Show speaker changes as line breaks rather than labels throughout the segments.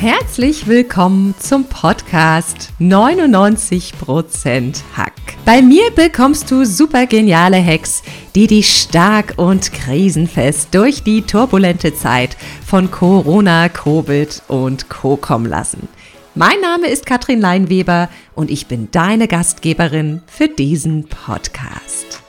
Herzlich willkommen zum Podcast 99% Hack. Bei mir bekommst du super geniale Hacks, die dich stark und krisenfest durch die turbulente Zeit von Corona, Covid und Co. kommen lassen. Mein Name ist Katrin Leinweber und ich bin deine Gastgeberin für diesen Podcast.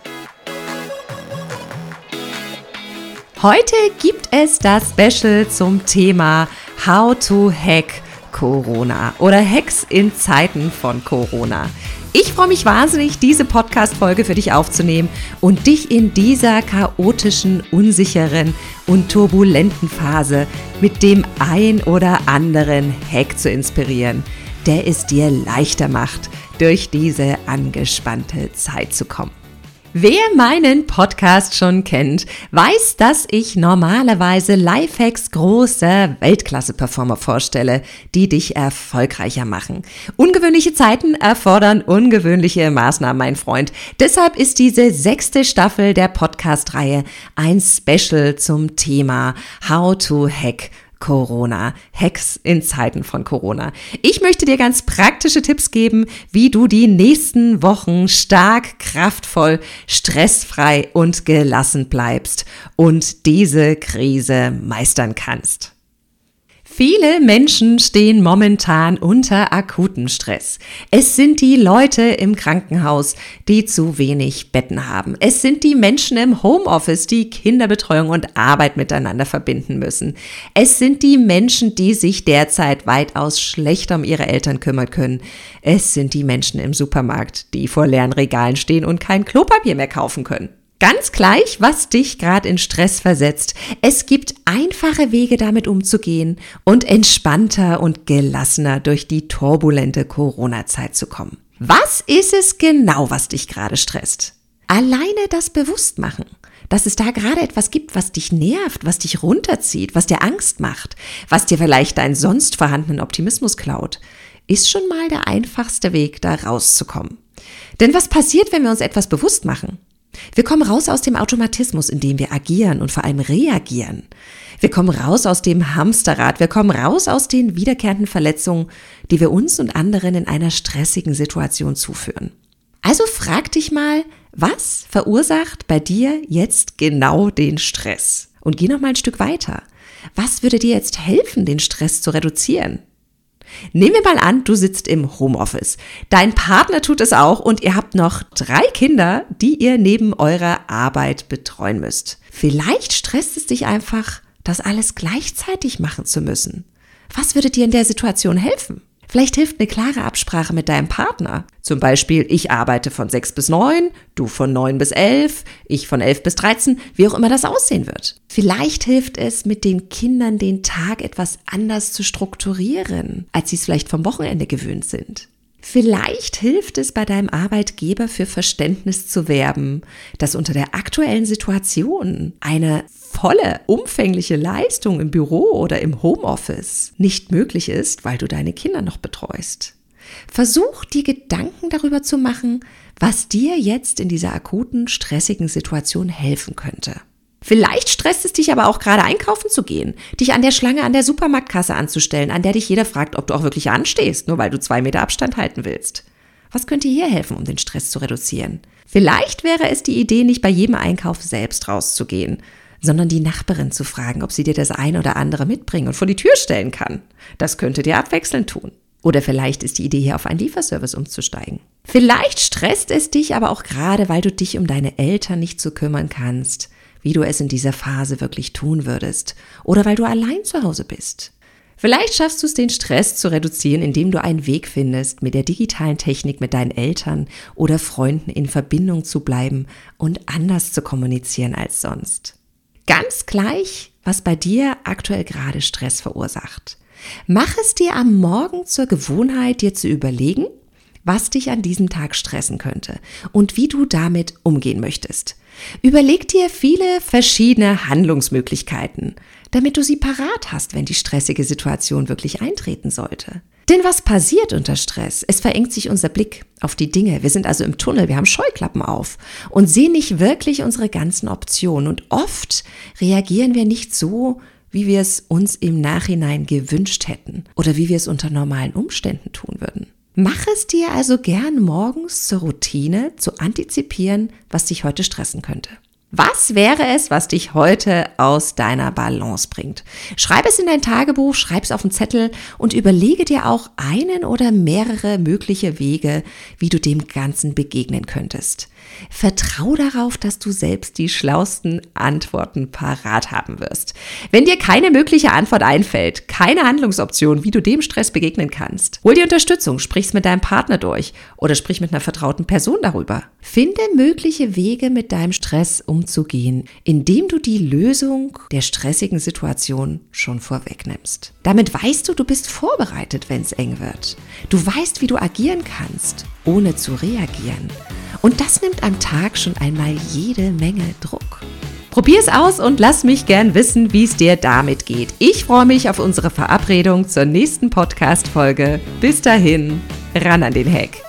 Heute gibt es das Special zum Thema How to Hack Corona oder Hacks in Zeiten von Corona. Ich freue mich wahnsinnig, diese Podcast-Folge für dich aufzunehmen und dich in dieser chaotischen, unsicheren und turbulenten Phase mit dem ein oder anderen Hack zu inspirieren, der es dir leichter macht, durch diese angespannte Zeit zu kommen. Wer meinen Podcast schon kennt, weiß, dass ich normalerweise Lifehacks großer Weltklasse-Performer vorstelle, die dich erfolgreicher machen. Ungewöhnliche Zeiten erfordern ungewöhnliche Maßnahmen, mein Freund. Deshalb ist diese sechste Staffel der Podcast-Reihe ein Special zum Thema How to Hack Corona. Hacks in Zeiten von Corona. Ich möchte dir ganz praktische Tipps geben, wie du die nächsten Wochen stark, kraftvoll, stressfrei und gelassen bleibst und diese Krise meistern kannst. Viele Menschen stehen momentan unter akutem Stress. Es sind die Leute im Krankenhaus, die zu wenig Betten haben. Es sind die Menschen im Homeoffice, die Kinderbetreuung und Arbeit miteinander verbinden müssen. Es sind die Menschen, die sich derzeit weitaus schlechter um ihre Eltern kümmern können. Es sind die Menschen im Supermarkt, die vor leeren Regalen stehen und kein Klopapier mehr kaufen können. Ganz gleich, was dich gerade in Stress versetzt. Es gibt einfache Wege damit umzugehen und entspannter und gelassener durch die turbulente Corona-Zeit zu kommen. Was ist es genau, was dich gerade stresst? Alleine das Bewusstmachen, dass es da gerade etwas gibt, was dich nervt, was dich runterzieht, was dir Angst macht, was dir vielleicht deinen sonst vorhandenen Optimismus klaut, ist schon mal der einfachste Weg, da rauszukommen. Denn was passiert, wenn wir uns etwas bewusst machen? Wir kommen raus aus dem Automatismus, in dem wir agieren und vor allem reagieren. Wir kommen raus aus dem Hamsterrad. Wir kommen raus aus den wiederkehrenden Verletzungen, die wir uns und anderen in einer stressigen Situation zuführen. Also frag dich mal, was verursacht bei dir jetzt genau den Stress? Und geh noch mal ein Stück weiter. Was würde dir jetzt helfen, den Stress zu reduzieren? Nehmen wir mal an, du sitzt im Homeoffice. Dein Partner tut es auch und ihr habt noch drei Kinder, die ihr neben eurer Arbeit betreuen müsst. Vielleicht stresst es dich einfach, das alles gleichzeitig machen zu müssen. Was würde dir in der Situation helfen? Vielleicht hilft eine klare Absprache mit deinem Partner. Zum Beispiel, ich arbeite von 6 bis 9, du von 9 bis 11, ich von 11 bis 13, wie auch immer das aussehen wird. Vielleicht hilft es, mit den Kindern den Tag etwas anders zu strukturieren, als sie es vielleicht vom Wochenende gewöhnt sind. Vielleicht hilft es bei deinem Arbeitgeber für Verständnis zu werben, dass unter der aktuellen Situation eine volle, umfängliche Leistung im Büro oder im Homeoffice nicht möglich ist, weil du deine Kinder noch betreust. Versuch dir Gedanken darüber zu machen, was dir jetzt in dieser akuten, stressigen Situation helfen könnte. Vielleicht stresst es dich aber auch gerade einkaufen zu gehen, dich an der Schlange an der Supermarktkasse anzustellen, an der dich jeder fragt, ob du auch wirklich anstehst, nur weil du zwei Meter Abstand halten willst. Was könnte hier helfen, um den Stress zu reduzieren? Vielleicht wäre es die Idee, nicht bei jedem Einkauf selbst rauszugehen, sondern die Nachbarin zu fragen, ob sie dir das eine oder andere mitbringen und vor die Tür stellen kann. Das könnte dir abwechselnd tun. Oder vielleicht ist die Idee hier auf einen Lieferservice umzusteigen. Vielleicht stresst es dich aber auch gerade, weil du dich um deine Eltern nicht zu so kümmern kannst, wie du es in dieser Phase wirklich tun würdest. Oder weil du allein zu Hause bist. Vielleicht schaffst du es, den Stress zu reduzieren, indem du einen Weg findest, mit der digitalen Technik mit deinen Eltern oder Freunden in Verbindung zu bleiben und anders zu kommunizieren als sonst. Ganz gleich, was bei dir aktuell gerade Stress verursacht. Mach es dir am Morgen zur Gewohnheit, dir zu überlegen, was dich an diesem Tag stressen könnte und wie du damit umgehen möchtest. Überleg dir viele verschiedene Handlungsmöglichkeiten, damit du sie parat hast, wenn die stressige Situation wirklich eintreten sollte. Denn was passiert unter Stress? Es verengt sich unser Blick auf die Dinge. Wir sind also im Tunnel, wir haben Scheuklappen auf und sehen nicht wirklich unsere ganzen Optionen. Und oft reagieren wir nicht so, wie wir es uns im Nachhinein gewünscht hätten oder wie wir es unter normalen Umständen tun würden. Mach es dir also gern morgens zur Routine zu antizipieren, was dich heute stressen könnte. Was wäre es, was dich heute aus deiner Balance bringt? Schreib es in dein Tagebuch, schreib es auf einen Zettel und überlege dir auch einen oder mehrere mögliche Wege, wie du dem Ganzen begegnen könntest. Vertrau darauf, dass du selbst die schlausten Antworten parat haben wirst. Wenn dir keine mögliche Antwort einfällt, keine Handlungsoption, wie du dem Stress begegnen kannst, hol dir Unterstützung, sprich's mit deinem Partner durch oder sprich mit einer vertrauten Person darüber. Finde mögliche Wege, mit deinem Stress umzugehen, indem du die Lösung der stressigen Situation schon vorwegnimmst. Damit weißt du, du bist vorbereitet, wenn es eng wird. Du weißt, wie du agieren kannst, ohne zu reagieren. Und das nimmt am Tag schon einmal jede Menge Druck. Probier es aus und lass mich gern wissen, wie es dir damit geht. Ich freue mich auf unsere Verabredung zur nächsten Podcast-Folge. Bis dahin, ran an den Hack.